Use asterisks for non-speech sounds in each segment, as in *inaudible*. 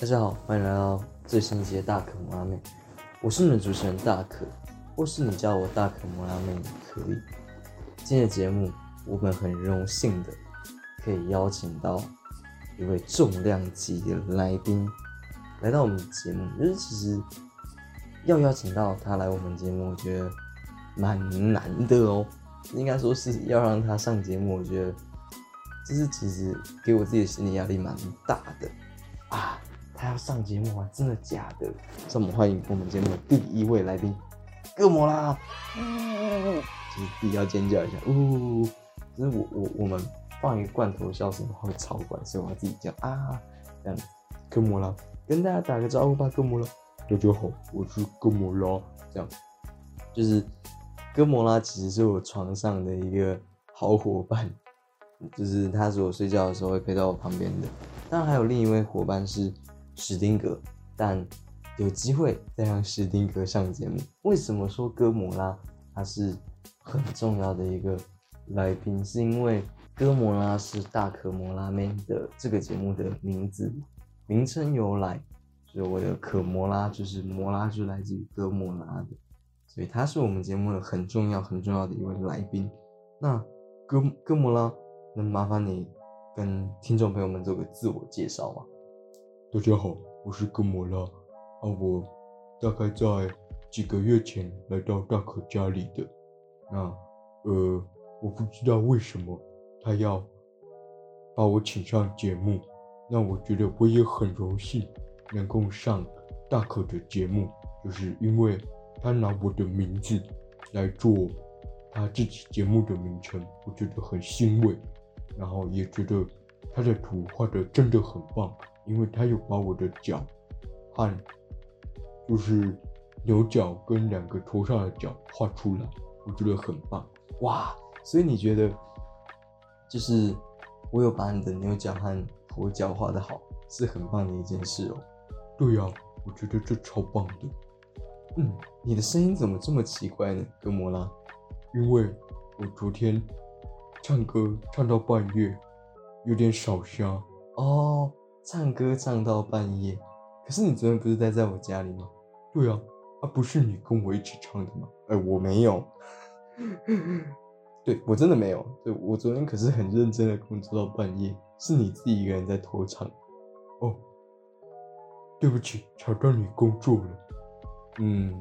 大家好，欢迎来到最新一期的大可摩拉妹，我是你们主持人大可，或是你叫我大可摩拉妹也可以。今天的节目，我们很荣幸的可以邀请到一位重量级的来宾来到我们的节目，就是其实要邀请到他来我们节目，我觉得蛮难的哦。应该说是要让他上节目，我觉得这是其实给我自己的心理压力蛮大的啊。他要上节目啊，真的假的？让我们欢迎我们节目的第一位来宾，恶魔啦！嗯，就是自己要尖叫一下，呜！就是我我我们放一个罐头笑声会超管，所以我要自己叫啊，这样。恶魔啦，跟大家打个招呼吧，恶魔啦！大家好，我是恶魔啦，这样。就是哥摩拉其实是我床上的一个好伙伴，就是他是我睡觉的时候会陪在我旁边的。当然还有另一位伙伴是史丁格，但有机会再让史丁格上节目。为什么说哥摩拉他是很重要的一个来宾？是因为哥摩拉是大可摩拉妹的这个节目的名字名称由来，所以我的可摩拉就是摩拉就来自于哥摩拉的，所以他是我们节目的很重要很重要的一位来宾。那哥哥摩拉，能麻烦你？跟听众朋友们做个自我介绍吗。大家好，我是哥莫拉啊，我大概在几个月前来到大可家里的。那呃，我不知道为什么他要把我请上节目。那我觉得我也很荣幸能够上大可的节目，就是因为他拿我的名字来做他自己节目的名称，我觉得很欣慰。然后也觉得他的图画的真的很棒，因为他有把我的脚和就是牛角跟两个头上的角画出来，我觉得很棒哇！所以你觉得就是我有把你的牛角和头角画的好，是很棒的一件事哦。对呀，我觉得这超棒的。嗯，你的声音怎么这么奇怪呢，哥莫拉？因为我昨天。唱歌唱到半夜，有点少香哦。唱歌唱到半夜，可是你昨天不是待在我家里吗？对啊，啊不是你跟我一起唱的吗？哎，我没有，对我真的没有。对我昨天可是很认真的工作到半夜，是你自己一个人在偷唱。哦，对不起，吵到你工作了。嗯，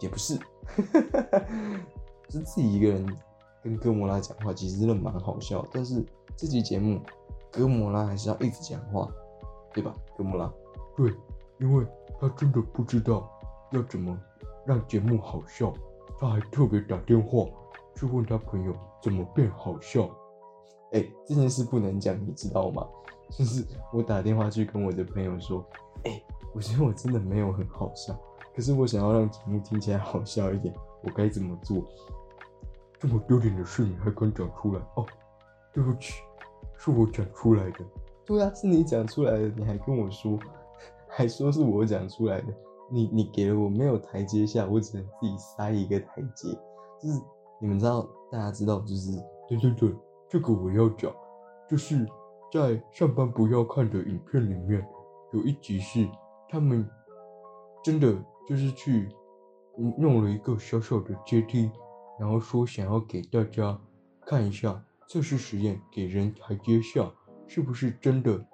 也不是，*laughs* 是自己一个人。跟哥莫拉讲话其实真的蛮好笑，但是这期节目哥莫拉还是要一直讲话，对吧？怎么了，对，因为他真的不知道要怎么让节目好笑，他还特别打电话去问他朋友怎么变好笑。哎，这件事不能讲，你知道吗？就是我打电话去跟我的朋友说，哎，我觉得我真的没有很好笑，可是我想要让节目听起来好笑一点，我该怎么做？这么丢脸的事你还敢讲出来？哦，对不起，是我讲出来的。对啊，是你讲出来的，你还跟我说，*laughs* 还说是我讲出来的。你你给了我没有台阶下，我只能自己塞一个台阶。就是你们知道，大家知道，就是对对对，这个我要讲，就是在上班不要看的影片里面，有一集是他们真的就是去弄了一个小小的阶梯。然后说想要给大家看一下测试实验，给人台阶下是不是真的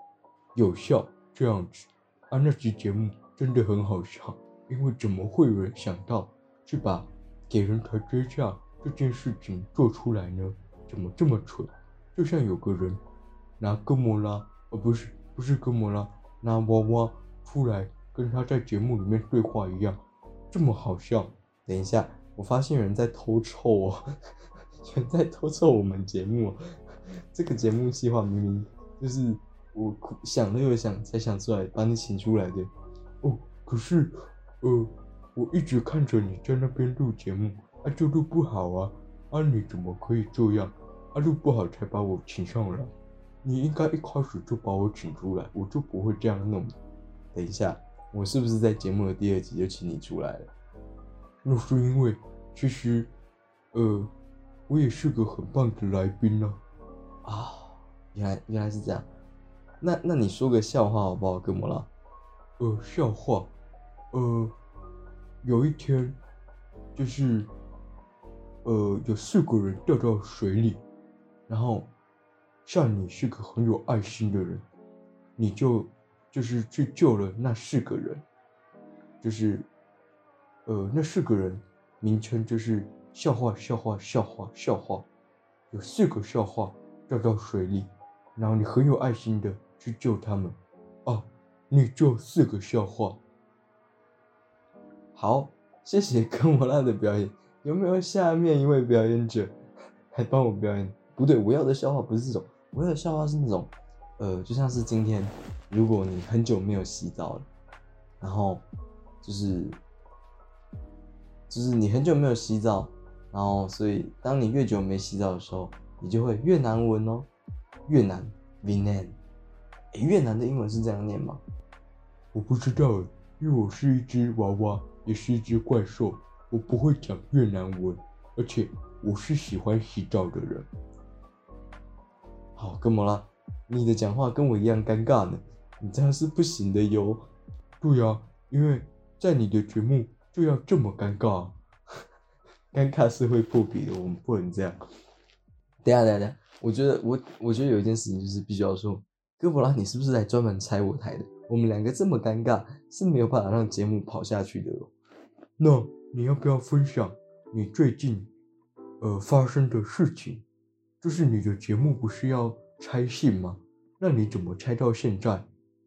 有效？这样子啊，那期节目真的很好笑，因为怎么会有人想到去把给人台阶下这件事情做出来呢？怎么这么蠢？就像有个人拿哥莫拉，而不是不是哥莫拉，拿娃娃出来跟他在节目里面对话一样，这么好笑。等一下。我发现有人在偷臭哦，*laughs* 有人在偷臭我们节目。*laughs* 这个节目计划明明就是我想了又想才想出来把你请出来的。哦，可是，呃，我一直看着你在那边录节目，啊，就录不好啊，啊，你怎么可以这样？啊，录不好才把我请上来，你应该一开始就把我请出来，我就不会这样弄。等一下，我是不是在节目的第二集就请你出来了？那是因为，其实，呃，我也是个很棒的来宾呢。啊，原来原来是这样。那那你说个笑话好不好，哥莫拉？呃笑话，呃，有一天就是呃有四个人掉到水里，然后像你是个很有爱心的人，你就就是去救了那四个人，就是呃那四个人名称就是笑话笑话笑话笑话，有四个笑话掉到水里，然后你很有爱心的去救他们，啊，你就是个笑话。好，谢谢科摩拉的表演。有没有下面一位表演者来帮我表演？不对，我要的笑话不是这种，我要的笑话是那种，呃，就像是今天，如果你很久没有洗澡了，然后就是就是你很久没有洗澡，然后所以当你越久没洗澡的时候，你就会越难闻哦。越南 Vietnam，诶越南的英文是这样念吗？我不知道，因为我是一只娃娃，也是一只怪兽，我不会讲越南文，而且我是喜欢洗澡的人。好，哥莫拉，你的讲话跟我一样尴尬呢，你这样是不行的哟。对呀，因为在你的节目就要这么尴尬，*laughs* 尴尬是会破皮的，我们不能这样。等下，等下，等下，我觉得我我觉得有一件事情就是必须要说，哥布拉，你是不是来专门拆我台的？我们两个这么尴尬是没有办法让节目跑下去的哦。那你要不要分享你最近呃发生的事情？就是你的节目不是要拆信吗？那你怎么拆到现在？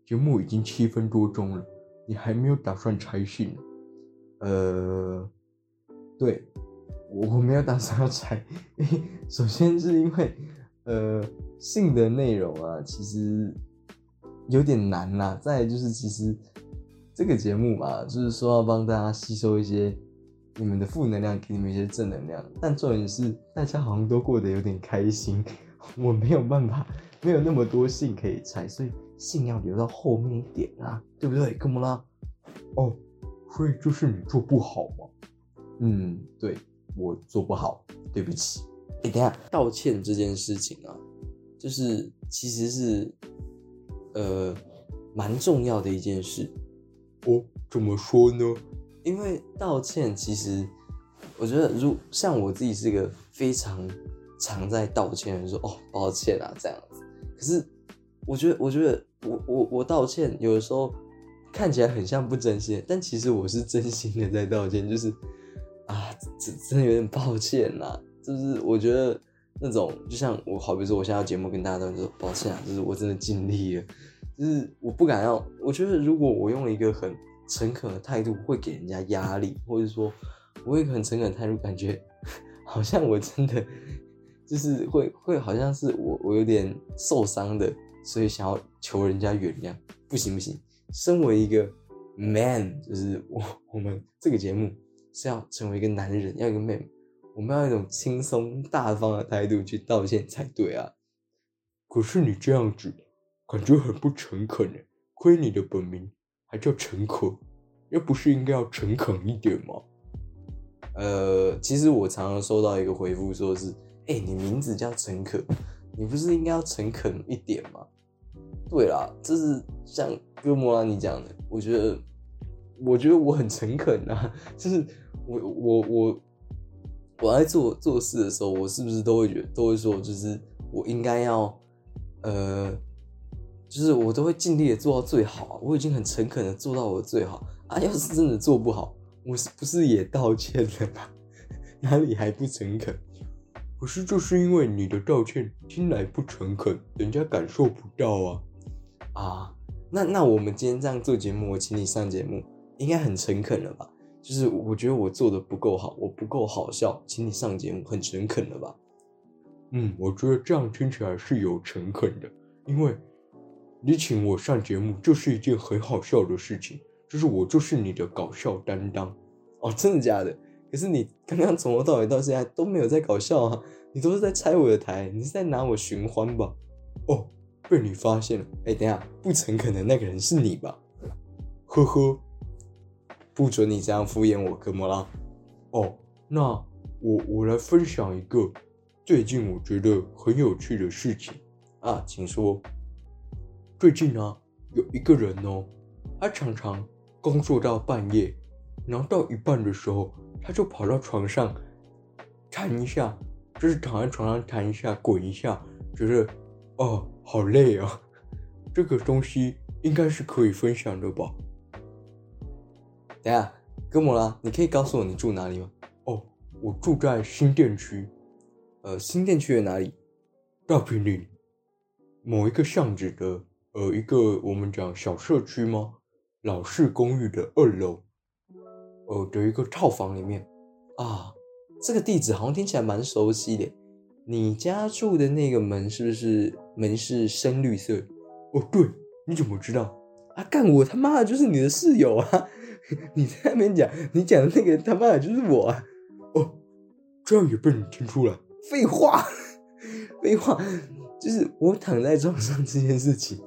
节目已经七分多钟了，你还没有打算拆信？呃，对，我我没有打算要拆。*laughs* 首先是因为呃信的内容啊，其实有点难啦。再就是其实这个节目嘛，就是说要帮大家吸收一些。你们的负能量给你们一些正能量，但重点是大家好像都过得有点开心，*laughs* 我没有办法，没有那么多信可以拆，所以信要留到后面一点啊，对不对？怎么啦？哦，所以就是你做不好吗？嗯，对我做不好，对不起。哎，等下道歉这件事情啊，就是其实是呃蛮重要的一件事。哦，怎么说呢？因为道歉，其实我觉得，如像我自己是一个非常常在道歉的人，说哦抱歉啊这样子。可是我觉得，我觉得我我我道歉，有的时候看起来很像不真心，但其实我是真心的在道歉，就是啊，真真的有点抱歉呐。就是我觉得那种，就像我好比说，我现在节目跟大家都说抱歉啊，就是我真的尽力了，就是我不敢要。我觉得如果我用一个很诚恳的态度会给人家压力，或者说，我会很诚恳的态度，感觉 *laughs* 好像我真的就是会会好像是我我有点受伤的，所以想要求人家原谅，不行不行。身为一个 man，就是我我们这个节目是要成为一个男人，要一个 man，我们要一种轻松大方的态度去道歉才对啊。可是你这样子感觉很不诚恳诶，亏你的本名。还叫诚恳，又不是应该要诚恳一点吗？呃，其实我常常收到一个回复，说是，哎，你名字叫诚恳，你不是应该要诚恳一点吗？对啦，这是像哥莫拉你讲的，我觉得，我觉得我很诚恳啊，就是我我我我在做做事的时候，我是不是都会觉得都会说，就是我应该要，呃。就是我都会尽力的做到最好！我已经很诚恳的做到我最好啊！要是真的做不好，我是不是也道歉了吗？*laughs* 哪里还不诚恳？可是就是因为你的道歉听来不诚恳，人家感受不到啊！啊，那那我们今天这样做节目，我请你上节目，应该很诚恳了吧？就是我觉得我做的不够好，我不够好笑，请你上节目，很诚恳了吧？嗯，我觉得这样听起来是有诚恳的，因为。你请我上节目就是一件很好笑的事情，就是我就是你的搞笑担当哦，真的假的？可是你刚刚从头到尾到现在都没有在搞笑啊，你都是在拆我的台，你是在拿我寻欢吧？哦，被你发现了！哎，等下，不诚恳的那个人是你吧？呵呵，不准你这样敷衍我，哥莫拉。哦，那我我来分享一个最近我觉得很有趣的事情啊，请说。最近啊，有一个人哦，他常常工作到半夜，然后到一半的时候，他就跑到床上弹一下，就是躺在床上弹一下、滚一下，觉得哦好累啊。这个东西应该是可以分享的吧？等下，哥莫拉，你可以告诉我你住哪里吗？哦，我住在新店区，呃，新店区的哪里？大平岭某一个巷子的呃一个我们讲小社区吗？老式公寓的二楼，呃的一个套房里面啊。这个地址好像听起来蛮熟悉的。你家住的那个门是不是门是深绿色？哦，对，你怎么知道？啊，干我他妈的就是你的室友啊！*laughs* 你在那边讲，你讲的那个他妈的就是我！哦，这样也被你听出来？废话，*laughs* 废话，就是我躺在床上这件事情，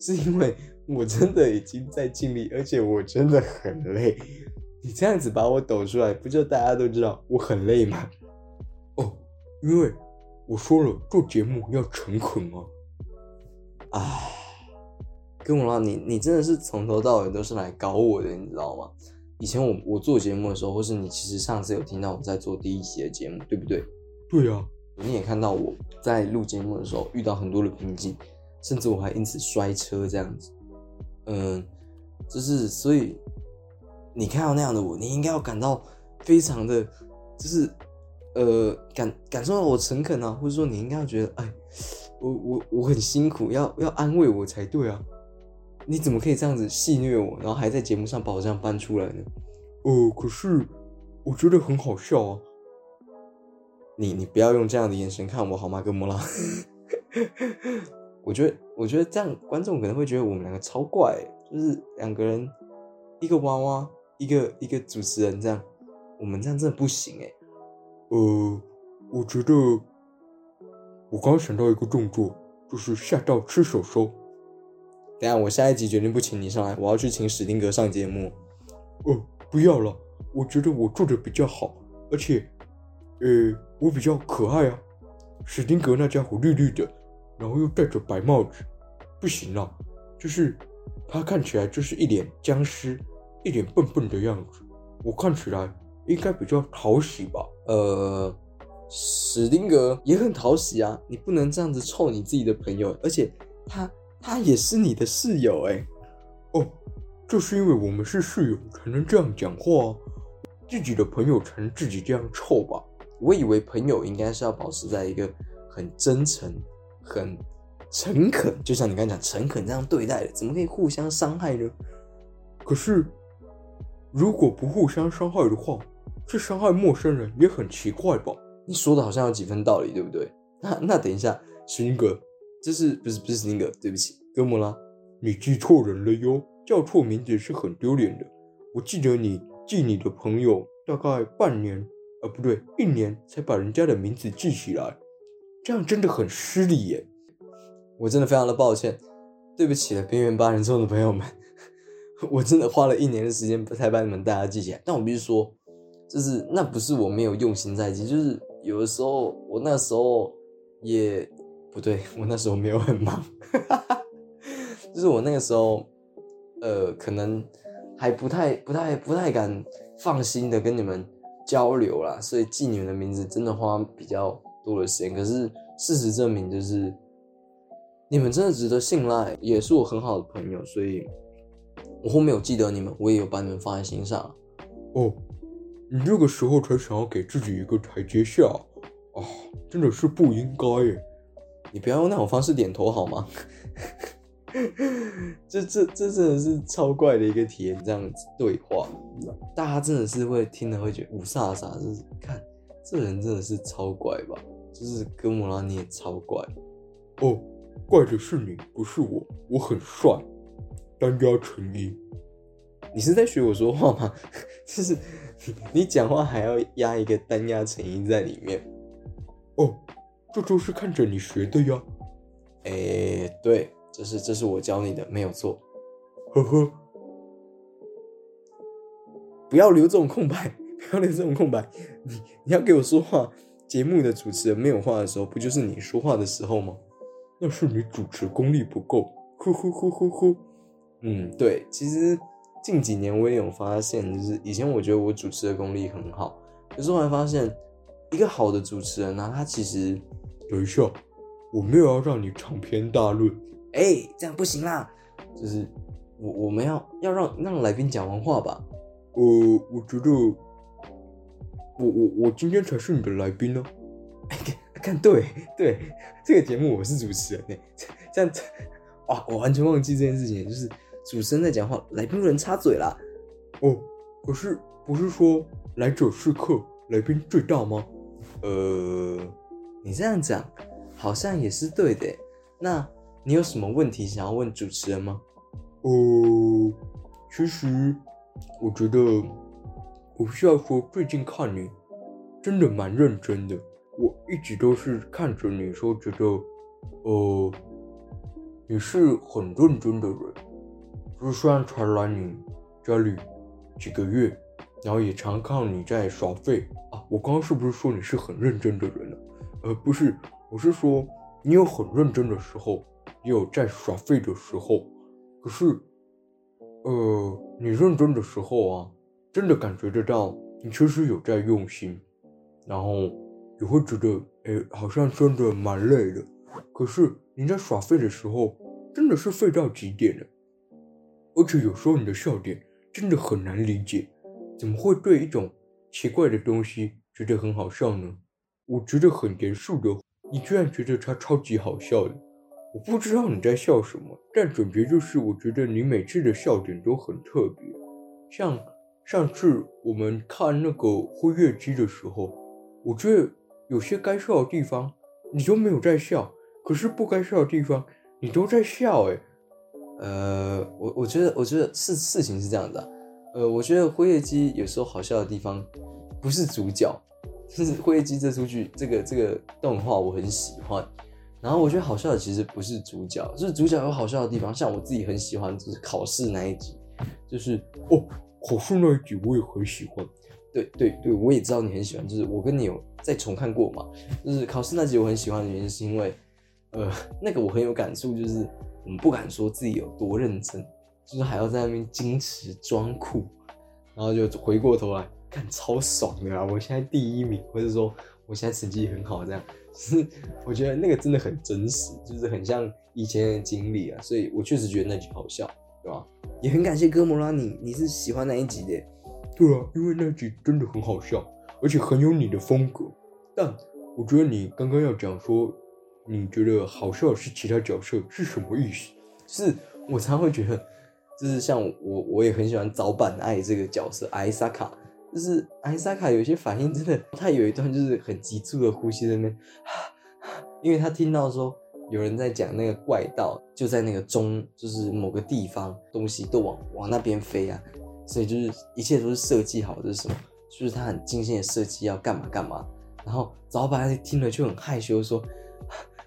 是因为我真的已经在尽力，而且我真的很累。你这样子把我抖出来，不就大家都知道我很累吗？哦，因为我说了，做节目要诚恳啊！唉。跟我说，你你真的是从头到尾都是来搞我的，你知道吗？以前我我做节目的时候，或是你其实上次有听到我在做第一期的节目，对不对？对呀，你也看到我在录节目的时候遇到很多的瓶颈，甚至我还因此摔车这样子。嗯，就是所以你看到那样的我，你应该要感到非常的，就是呃感感受到我诚恳啊，或者说你应该要觉得，哎，我我我很辛苦，要要安慰我才对啊。你怎么可以这样子戏虐我，然后还在节目上把我这样搬出来呢？呃，可是我觉得很好笑啊。你你不要用这样的眼神看我好吗，哥莫拉？*laughs* 我觉得我觉得这样观众可能会觉得我们两个超怪，就是两个人一个娃娃，一个一个主持人这样，我们这样真的不行哎。呃，我觉得我刚想到一个动作，就是吓到吃手手。等下，我下一集决定不请你上来，我要去请史丁格上节目。哦，不要了，我觉得我做的比较好，而且，呃，我比较可爱啊。史丁格那家伙绿绿的，然后又戴着白帽子，不行了，就是他看起来就是一脸僵尸，一脸笨笨的样子。我看起来应该比较讨喜吧？呃，史丁格也很讨喜啊，你不能这样子臭你自己的朋友，而且他。他也是你的室友哎，哦，就是因为我们是室友才能这样讲话，自己的朋友才能自己这样臭吧？我以为朋友应该是要保持在一个很真诚、很诚恳，就像你刚讲诚恳这样对待的，怎么可以互相伤害呢？可是如果不互相伤害的话，去伤害陌生人也很奇怪吧？你说的好像有几分道理，对不对？那那等一下，勋哥。这是不是不是那个？对不起，哥莫拉，你记错人了哟！叫错名字是很丢脸的。我记得你记你的朋友大概半年，啊不对，一年才把人家的名字记起来，这样真的很失礼耶！我真的非常的抱歉，对不起了，边缘八人众的朋友们，*laughs* 我真的花了一年的时间才把你们大家记起来。但我必须说，就是那不是我没有用心在记，就是有的时候我那时候也。不对，我那时候没有很忙，*laughs* 就是我那个时候，呃，可能还不太、不太、不太敢放心的跟你们交流啦，所以记你们的名字真的花比较多的时间。可是事实证明，就是你们真的值得信赖，也是我很好的朋友，所以我后面有记得你们，我也有把你们放在心上。哦，你这个时候才想要给自己一个台阶下啊，真的是不应该耶。你不要用那种方式点头好吗？*laughs* 这这这真的是超怪的一个体验，这样子对话，大家真的是会听了会觉得五煞煞，就是看这人真的是超怪吧？就是哥莫拉你也超怪哦，怪的是你，不是我，我很帅，单压成一。你是在学我说话吗？*laughs* 就是你讲话还要压一个单压成音在里面哦。这就是看着你学的呀，哎，对，这是这是我教你的，没有错，呵呵，不要留这种空白，*laughs* 不要留这种空白，你你要给我说话。节目的主持人没有话的时候，不就是你说话的时候吗？那是你主持功力不够，呼呼呼呼呼。嗯，对，其实近几年我也有发现，就是以前我觉得我主持的功力很好，可是后来发现，一个好的主持人呢、他其实，等一下，我没有要让你长篇大论。哎、这样不行啦，就是我我们要要让让来宾讲完话吧。呃，我觉得，我我我今天才是你的来宾呢、看对对，这个节目我是主持人呢，这样子，哇，我完全忘记这件事情，就是主持人在讲话，来宾不能插嘴啦。哦，可是不是说来者是客，来宾最大吗？呃，你这样讲好像也是对的。那你有什么问题想要问主持人吗？呃，其实我觉得我必须要说，最近看你真的蛮认真的。我一直都是看着你说，觉得呃你是很认真的人。就是虽然才来你家里几个月，然后也常看你在耍废啊。我刚刚是不是说你是很认真的人、呃，不是，我是说你有很认真的时候，也有在耍废的时候。可是，呃，你认真的时候啊，真的感觉得到你确实有在用心，然后也会觉得，哎，好像真的蛮累的。可是你在耍废的时候，真的是废到极点了，而且有时候你的笑点真的很难理解，怎么会对一种奇怪的东西觉得很好笑呢？我觉得很严肃的，你居然觉得他超级好笑的。我不知道你在笑什么，但总结就是，我觉得你每次的笑点都很特别。像上次我们看那个辉月姬的时候，我觉得有些该笑的地方你都没有在笑，可是不该笑的地方你都在笑、欸，呃，我我觉得我觉得事事情是这样的、呃，我觉得《辉月姬》有时候好笑的地方不是主角，就是《辉夜姬》这出剧这个这个动画我很喜欢。然后我觉得好笑的其实不是主角，就是主角有好笑的地方，像我自己很喜欢就是考试那一集，就是哦，考试那一集我也很喜欢。对对对，我也知道你很喜欢，就是我跟你有再重看过嘛，就是考试那集我很喜欢的原因是因为，呃，那个我很有感触，就是我们不敢说自己有多认真，就是还要在那边矜持装酷，然后就回过头来看超爽的啊！我现在第一名，或者说我现在成绩很好，这样，就是我觉得那个真的很真实，就是很像以前的经历啊，所以我确实觉得那集好笑，对吧？也很感谢哥莫拉你，你是喜欢那一集的。对啊，因为那集真的很好笑，而且很有你的风格。但我觉得你刚刚要讲说，你觉得好笑是其他角色是什么意思？是我常会觉得，就是像我，我也很喜欢早坂爱这个角色艾萨卡，就是艾萨卡有些反应真的，他有一段就是很急促的呼吸在那边，因为他听到说有人在讲那个怪盗就在那个中，就是某个地方东西都往往那边飞啊，所以就是一切都是设计好的，是什么？就是他很精心的设计要干嘛干嘛，然后早坂爱听了就很害羞说，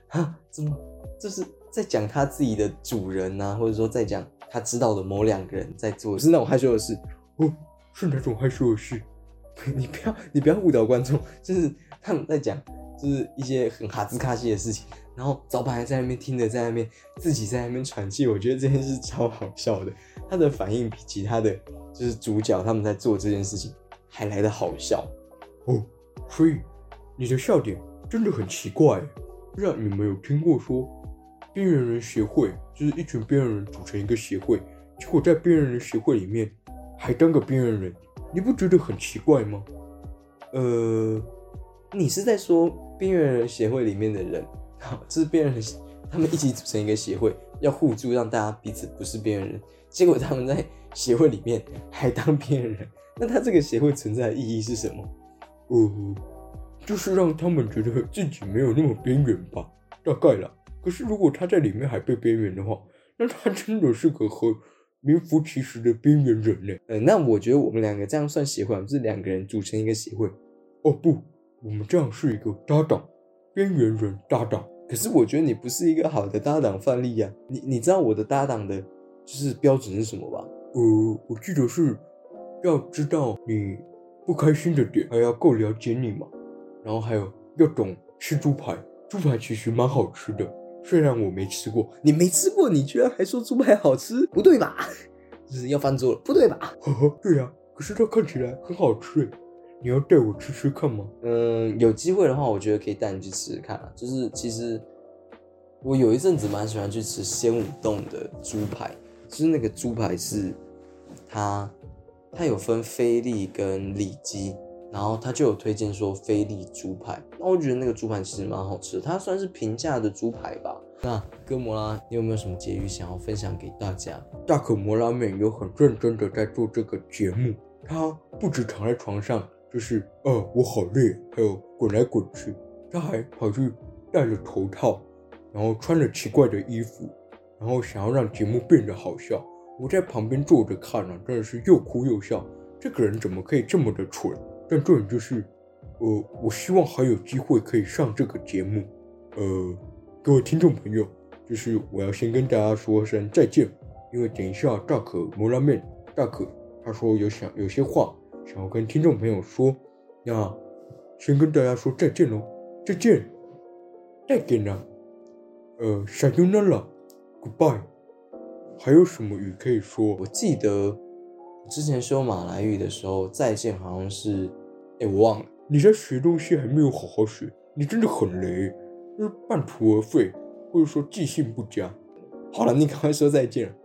啊，怎么就是在讲他自己的主人呐、或者说在讲他知道的某两个人在做，是那种害羞的事。哦，是哪种害羞的事？*laughs* 你不要你不要误导观众，就是他们在讲就是一些很哈兹卡西的事情，然后早坂还在那边听着，在那边自己在那边喘气，我觉得这件事超好笑的。他的反应比其他的就是主角他们在做这件事情还来的好笑。哦，所以你的笑点真的很奇怪不知道你们有听过说，边缘人协会就是一群边缘人组成一个协会，结果在边缘人协会里面还当个边缘人，你不觉得很奇怪吗？呃，你是在说边缘人协会里面的人，就 *laughs* 是边缘人，他们一起组成一个协会，要互助，让大家彼此不是边缘人。结果他们在协会里面还当边缘人，*laughs* 那他这个协会存在的意义是什么？呃，就是让他们觉得自己没有那么边缘吧，大概啦。可是如果他在里面还被边缘的话，那他真的是个很名副其实的边缘人呢。呃，那我觉得我们两个这样算协会，是两个人组成一个协会。哦不，我们这样是一个搭档，边缘人搭档。可是我觉得你不是一个好的搭档范例呀、你你知道我的搭档的就是标准是什么吧？呃，我记得是要知道你不开心的点，还要够了解你嘛。然后还有要懂吃猪排，猪排其实蛮好吃的，虽然我没吃过，你没吃过，你居然还说猪排好吃，不对吧？*laughs* 就是要翻桌了，不对吧？呵呵，对呀、可是它看起来很好吃诶，你要带我吃吃看吗？嗯，有机会的话，我觉得可以带你去吃吃看啊。就是其实我有一阵子蛮喜欢去吃仙武洞的猪排，就是那个猪排是它它有分菲力跟里脊，然后他就有推荐说菲力猪排，那我觉得那个猪排其实蛮好吃，它算是平价的猪排吧。那哥摩拉，你有没有什么结语想要分享给大家？大可摩拉面有很认真的在做这个节目，他不止躺在床上，就是呃我好累，还有滚来滚去，他还跑去戴着头套，然后穿着奇怪的衣服，然后想要让节目变得好笑。我在旁边坐着看啊，真的是又哭又笑。这个人怎么可以这么的蠢？但重点就是，呃，我希望还有机会可以上这个节目。呃，各位听众朋友，就是我要先跟大家说声再见，因为等一下大可摩拉面大可他说有想有些话想要跟听众朋友说，那先跟大家说再见喽，再见，再见啦，呃，撒由那拉，goodbye。还有什么语可以说？我记得之前修马来语的时候，再见好像是，哎，我忘了。你在学东西还没有好好学，你真的很雷，就是半途而废，或者说记性不佳。好了，你赶快说再见了。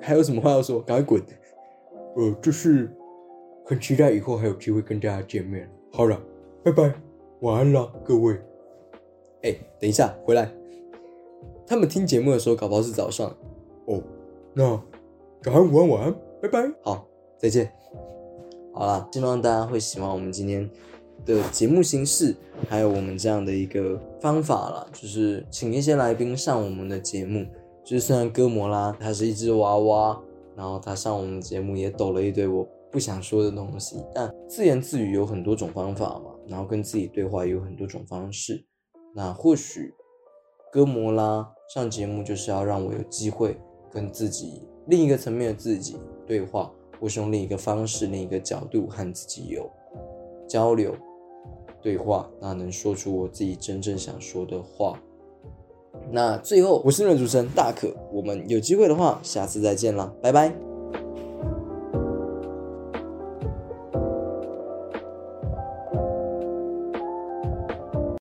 还有什么话要说？赶快滚！呃，就是很期待以后还有机会跟大家见面。好了，拜拜，晚安啦，各位。哎，等一下，回来。他们听节目的时候，搞不好是早上。哦，那早安、午安、晚安，拜拜。好，再见。好啦，希望大家会喜欢我们今天的节目形式，还有我们这样的一个方法啦，就是请一些来宾上我们的节目。就是虽然哥摩拉它是一只娃娃，然后他上我们节目也抖了一堆我不想说的东西，但自言自语有很多种方法嘛，然后跟自己对话也有很多种方式。那或许哥摩拉上节目就是要让我有机会跟自己另一个层面的自己对话，或是用另一个方式、另一个角度和自己有交流、对话，那能说出我自己真正想说的话。那最后，我是你们的主持人大可，我们有机会的话，下次再见啦，拜拜。